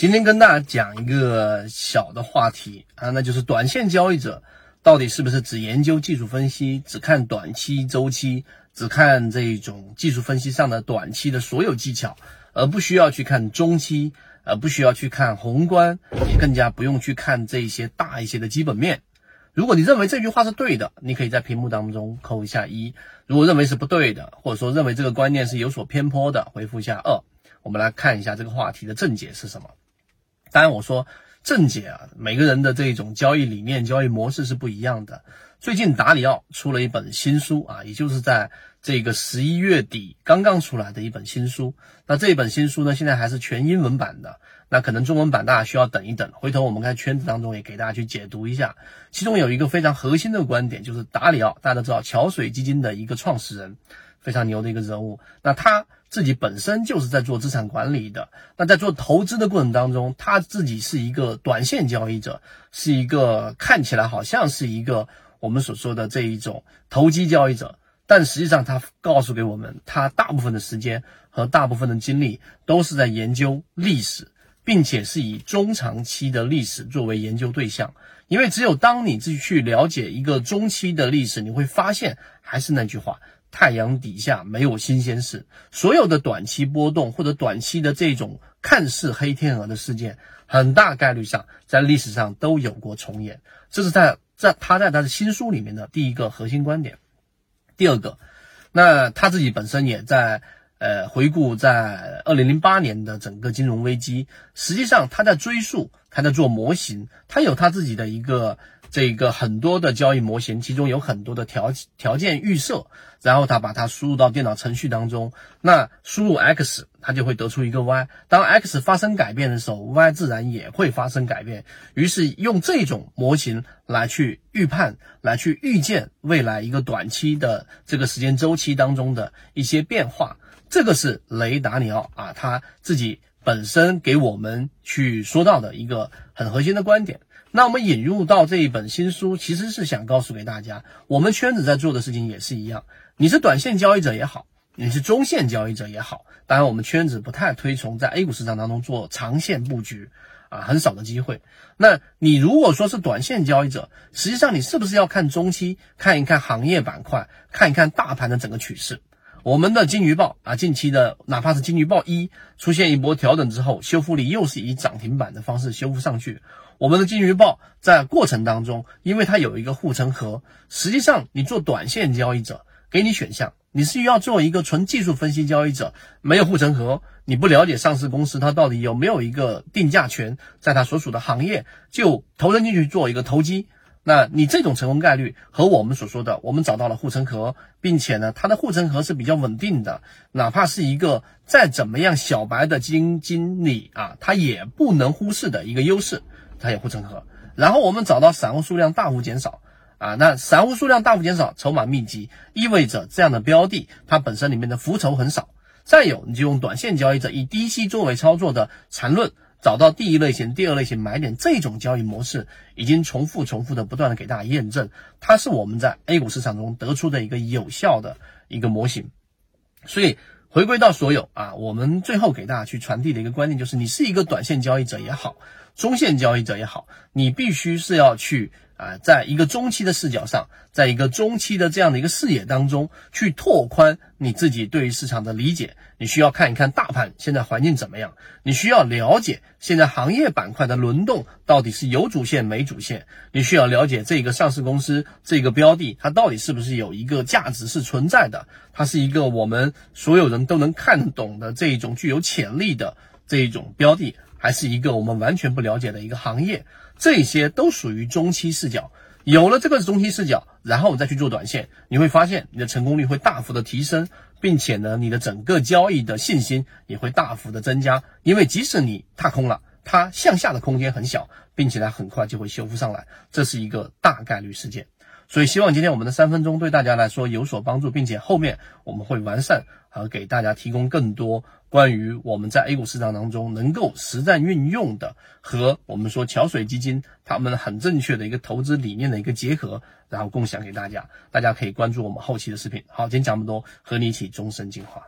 今天跟大家讲一个小的话题啊，那就是短线交易者到底是不是只研究技术分析，只看短期周期，只看这种技术分析上的短期的所有技巧，而不需要去看中期，而不需要去看宏观，也更加不用去看这些大一些的基本面。如果你认为这句话是对的，你可以在屏幕当中扣一下一；如果认为是不对的，或者说认为这个观念是有所偏颇的，回复一下二。我们来看一下这个话题的正解是什么。当然，我说正解啊，每个人的这种交易理念、交易模式是不一样的。最近达里奥出了一本新书啊，也就是在这个十一月底刚刚出来的一本新书。那这一本新书呢，现在还是全英文版的，那可能中文版大家需要等一等。回头我们看圈子当中也给大家去解读一下。其中有一个非常核心的观点，就是达里奥，大家都知道桥水基金的一个创始人。非常牛的一个人物，那他自己本身就是在做资产管理的。那在做投资的过程当中，他自己是一个短线交易者，是一个看起来好像是一个我们所说的这一种投机交易者，但实际上他告诉给我们，他大部分的时间和大部分的精力都是在研究历史，并且是以中长期的历史作为研究对象。因为只有当你自己去了解一个中期的历史，你会发现，还是那句话。太阳底下没有新鲜事，所有的短期波动或者短期的这种看似黑天鹅的事件，很大概率上在历史上都有过重演。这是他在他在他的新书里面的第一个核心观点。第二个，那他自己本身也在呃回顾在二零零八年的整个金融危机，实际上他在追溯，他在做模型，他有他自己的一个。这个很多的交易模型，其中有很多的条条件预设，然后他把它输入到电脑程序当中，那输入 x，它就会得出一个 y。当 x 发生改变的时候，y 自然也会发生改变。于是用这种模型来去预判，来去预见未来一个短期的这个时间周期当中的一些变化。这个是雷达尼奥啊他自己本身给我们去说到的一个很核心的观点。那我们引入到这一本新书，其实是想告诉给大家，我们圈子在做的事情也是一样。你是短线交易者也好，你是中线交易者也好，当然我们圈子不太推崇在 A 股市场当中做长线布局啊，很少的机会。那你如果说是短线交易者，实际上你是不是要看中期，看一看行业板块，看一看大盘的整个趋势？我们的金鱼报啊，近期的哪怕是金鱼报一出现一波调整之后，修复力又是以涨停板的方式修复上去。我们的金鱼报在过程当中，因为它有一个护城河，实际上你做短线交易者，给你选项，你是要做一个纯技术分析交易者，没有护城河，你不了解上市公司它到底有没有一个定价权，在它所属的行业就投身进去做一个投机，那你这种成功概率和我们所说的，我们找到了护城河，并且呢，它的护城河是比较稳定的，哪怕是一个再怎么样小白的基金经理啊，他也不能忽视的一个优势。它有护城河，然后我们找到散户数量大幅减少啊，那散户数量大幅减少，筹码密集，意味着这样的标的它本身里面的浮筹很少。再有，你就用短线交易者以低吸作为操作的缠论，找到第一类型、第二类型买点，这种交易模式已经重复、重复的不断的给大家验证，它是我们在 A 股市场中得出的一个有效的一个模型。所以回归到所有啊，我们最后给大家去传递的一个观念就是，你是一个短线交易者也好。中线交易者也好，你必须是要去啊，在一个中期的视角上，在一个中期的这样的一个视野当中，去拓宽你自己对于市场的理解。你需要看一看大盘现在环境怎么样，你需要了解现在行业板块的轮动到底是有主线没主线，你需要了解这个上市公司这个标的它到底是不是有一个价值是存在的，它是一个我们所有人都能看懂的这一种具有潜力的这一种标的。还是一个我们完全不了解的一个行业，这些都属于中期视角。有了这个中期视角，然后我再去做短线，你会发现你的成功率会大幅的提升，并且呢，你的整个交易的信心也会大幅的增加。因为即使你踏空了，它向下的空间很小，并且呢，很快就会修复上来，这是一个大概率事件。所以希望今天我们的三分钟对大家来说有所帮助，并且后面我们会完善和给大家提供更多关于我们在 A 股市场当中能够实战运用的和我们说桥水基金他们很正确的一个投资理念的一个结合，然后共享给大家。大家可以关注我们后期的视频。好，今天讲这么多，和你一起终身进化。